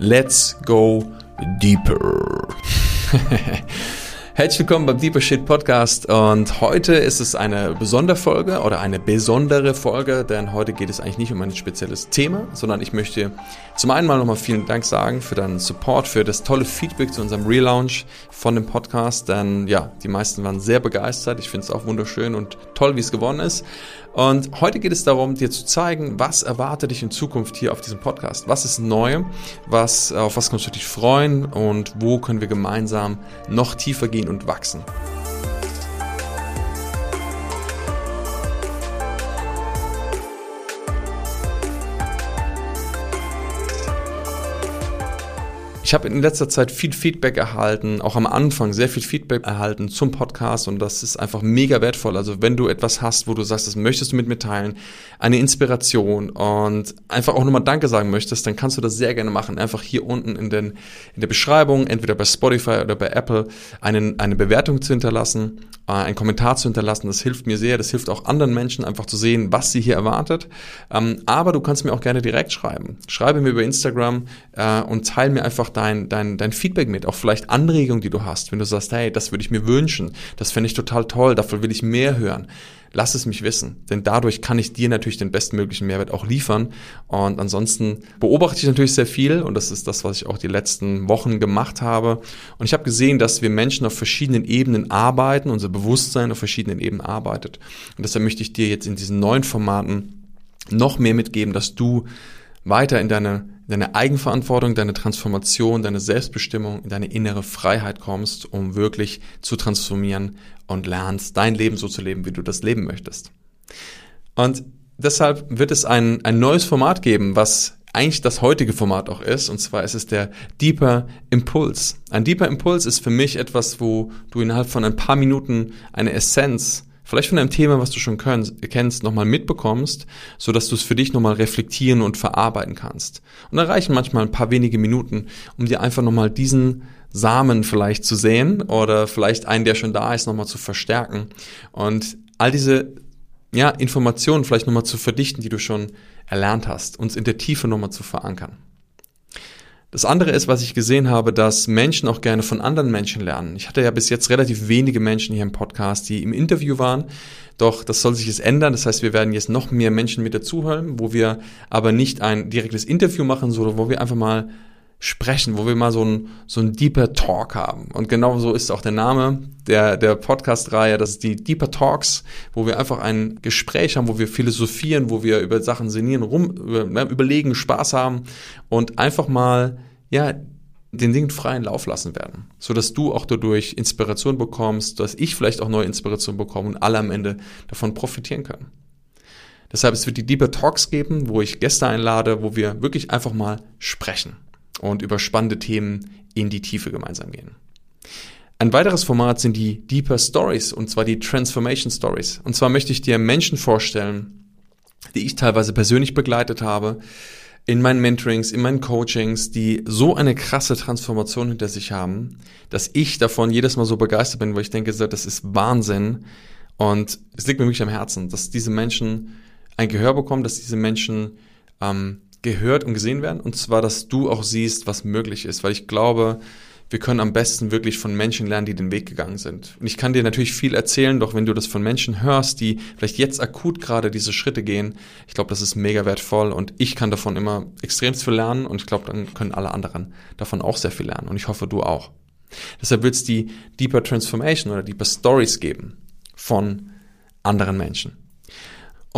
Let's go deeper. Herzlich willkommen beim Deeper Shit Podcast und heute ist es eine Besonderfolge oder eine besondere Folge, denn heute geht es eigentlich nicht um ein spezielles Thema, sondern ich möchte zum einen mal nochmal vielen Dank sagen für deinen Support, für das tolle Feedback zu unserem Relaunch von dem Podcast, denn ja, die meisten waren sehr begeistert. Ich finde es auch wunderschön und toll, wie es geworden ist. Und heute geht es darum, dir zu zeigen, was erwartet dich in Zukunft hier auf diesem Podcast. Was ist neu? Was, auf was kannst du dich freuen? Und wo können wir gemeinsam noch tiefer gehen und wachsen? Ich habe in letzter Zeit viel Feedback erhalten, auch am Anfang sehr viel Feedback erhalten zum Podcast und das ist einfach mega wertvoll. Also wenn du etwas hast, wo du sagst, das möchtest du mit mir teilen, eine Inspiration und einfach auch nochmal Danke sagen möchtest, dann kannst du das sehr gerne machen. Einfach hier unten in, den, in der Beschreibung, entweder bei Spotify oder bei Apple, einen, eine Bewertung zu hinterlassen, äh, einen Kommentar zu hinterlassen. Das hilft mir sehr. Das hilft auch anderen Menschen einfach zu sehen, was sie hier erwartet. Ähm, aber du kannst mir auch gerne direkt schreiben. Schreibe mir über Instagram äh, und teile mir einfach dein, dein, dein Feedback mit, auch vielleicht Anregungen, die du hast. Wenn du sagst, hey, das würde ich mir wünschen, das fände ich total toll, dafür will ich mehr hören. Lass es mich wissen, denn dadurch kann ich dir natürlich den bestmöglichen Mehrwert auch liefern. Und ansonsten beobachte ich natürlich sehr viel und das ist das, was ich auch die letzten Wochen gemacht habe. Und ich habe gesehen, dass wir Menschen auf verschiedenen Ebenen arbeiten, unser Bewusstsein auf verschiedenen Ebenen arbeitet. Und deshalb möchte ich dir jetzt in diesen neuen Formaten noch mehr mitgeben, dass du weiter in deine deine Eigenverantwortung, deine Transformation, deine Selbstbestimmung, in deine innere Freiheit kommst, um wirklich zu transformieren und lernst, dein Leben so zu leben, wie du das leben möchtest. Und deshalb wird es ein, ein neues Format geben, was eigentlich das heutige Format auch ist, und zwar ist es der Deeper Impulse. Ein Deeper Impulse ist für mich etwas, wo du innerhalb von ein paar Minuten eine Essenz vielleicht von einem Thema, was du schon kennst, nochmal mitbekommst, so dass du es für dich nochmal reflektieren und verarbeiten kannst. Und da reichen manchmal ein paar wenige Minuten, um dir einfach nochmal diesen Samen vielleicht zu sehen oder vielleicht einen, der schon da ist, nochmal zu verstärken und all diese ja, Informationen vielleicht nochmal zu verdichten, die du schon erlernt hast, uns in der Tiefe nochmal zu verankern. Das andere ist, was ich gesehen habe, dass Menschen auch gerne von anderen Menschen lernen. Ich hatte ja bis jetzt relativ wenige Menschen hier im Podcast, die im Interview waren. Doch das soll sich jetzt ändern. Das heißt, wir werden jetzt noch mehr Menschen mit dazuhören, wo wir aber nicht ein direktes Interview machen, sondern wo wir einfach mal sprechen, wo wir mal so ein, so ein Deeper Talk haben. Und genau so ist auch der Name der, der Podcast-Reihe. Das ist die Deeper Talks, wo wir einfach ein Gespräch haben, wo wir philosophieren, wo wir über Sachen sinnieren, rum, ne, überlegen, Spaß haben und einfach mal, ja, den Dingen freien Lauf lassen werden, so dass du auch dadurch Inspiration bekommst, dass ich vielleicht auch neue Inspiration bekomme und alle am Ende davon profitieren können. Deshalb es wird die Deeper Talks geben, wo ich Gäste einlade, wo wir wirklich einfach mal sprechen und über spannende Themen in die Tiefe gemeinsam gehen. Ein weiteres Format sind die Deeper Stories, und zwar die Transformation Stories. Und zwar möchte ich dir Menschen vorstellen, die ich teilweise persönlich begleitet habe, in meinen Mentorings, in meinen Coachings, die so eine krasse Transformation hinter sich haben, dass ich davon jedes Mal so begeistert bin, wo ich denke, das ist Wahnsinn. Und es liegt mir wirklich am Herzen, dass diese Menschen ein Gehör bekommen, dass diese Menschen ähm, gehört und gesehen werden. Und zwar, dass du auch siehst, was möglich ist. Weil ich glaube, wir können am besten wirklich von Menschen lernen, die den Weg gegangen sind. Und ich kann dir natürlich viel erzählen, doch wenn du das von Menschen hörst, die vielleicht jetzt akut gerade diese Schritte gehen, ich glaube, das ist mega wertvoll und ich kann davon immer extremst viel lernen und ich glaube, dann können alle anderen davon auch sehr viel lernen und ich hoffe, du auch. Deshalb wird es die Deeper Transformation oder Deeper Stories geben von anderen Menschen.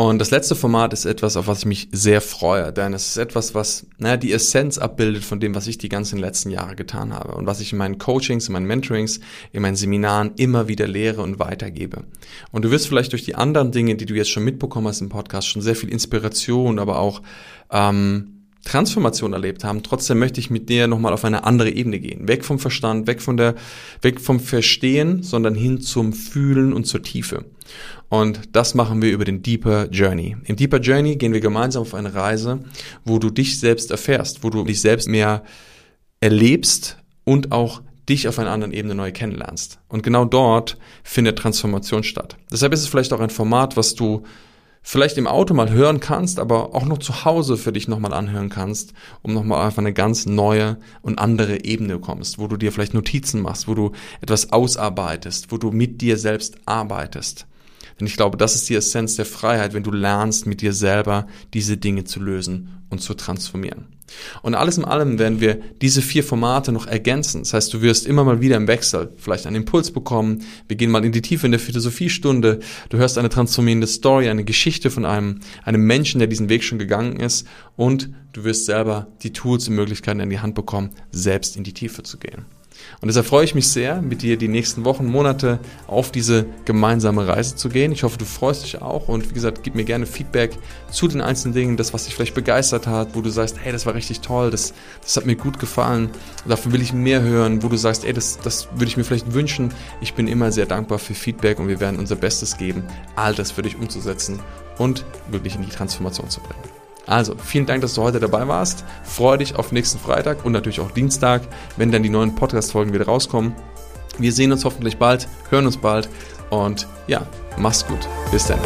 Und das letzte Format ist etwas, auf was ich mich sehr freue, denn es ist etwas, was naja, die Essenz abbildet von dem, was ich die ganzen letzten Jahre getan habe und was ich in meinen Coachings, in meinen Mentorings, in meinen Seminaren immer wieder lehre und weitergebe. Und du wirst vielleicht durch die anderen Dinge, die du jetzt schon mitbekommen hast im Podcast, schon sehr viel Inspiration, aber auch ähm, Transformation erlebt haben. Trotzdem möchte ich mit dir nochmal auf eine andere Ebene gehen. Weg vom Verstand, weg von der, weg vom Verstehen, sondern hin zum Fühlen und zur Tiefe. Und das machen wir über den Deeper Journey. Im Deeper Journey gehen wir gemeinsam auf eine Reise, wo du dich selbst erfährst, wo du dich selbst mehr erlebst und auch dich auf einer anderen Ebene neu kennenlernst. Und genau dort findet Transformation statt. Deshalb ist es vielleicht auch ein Format, was du vielleicht im Auto mal hören kannst, aber auch noch zu Hause für dich nochmal anhören kannst, um nochmal einfach eine ganz neue und andere Ebene kommst, wo du dir vielleicht Notizen machst, wo du etwas ausarbeitest, wo du mit dir selbst arbeitest. Denn ich glaube, das ist die Essenz der Freiheit, wenn du lernst, mit dir selber diese Dinge zu lösen und zu transformieren. Und alles in allem werden wir diese vier Formate noch ergänzen. Das heißt, du wirst immer mal wieder im Wechsel vielleicht einen Impuls bekommen. Wir gehen mal in die Tiefe in der Philosophiestunde. Du hörst eine transformierende Story, eine Geschichte von einem, einem Menschen, der diesen Weg schon gegangen ist. Und du wirst selber die Tools und Möglichkeiten in die Hand bekommen, selbst in die Tiefe zu gehen. Und deshalb freue ich mich sehr, mit dir die nächsten Wochen, Monate auf diese gemeinsame Reise zu gehen. Ich hoffe, du freust dich auch und wie gesagt, gib mir gerne Feedback zu den einzelnen Dingen, das, was dich vielleicht begeistert hat, wo du sagst, hey, das war richtig toll, das, das hat mir gut gefallen, dafür will ich mehr hören, wo du sagst, ey, das, das würde ich mir vielleicht wünschen. Ich bin immer sehr dankbar für Feedback und wir werden unser Bestes geben, all das für dich umzusetzen und wirklich in die Transformation zu bringen. Also, vielen Dank, dass du heute dabei warst. Freue dich auf nächsten Freitag und natürlich auch Dienstag, wenn dann die neuen Podcast-Folgen wieder rauskommen. Wir sehen uns hoffentlich bald, hören uns bald und ja, mach's gut. Bis dann.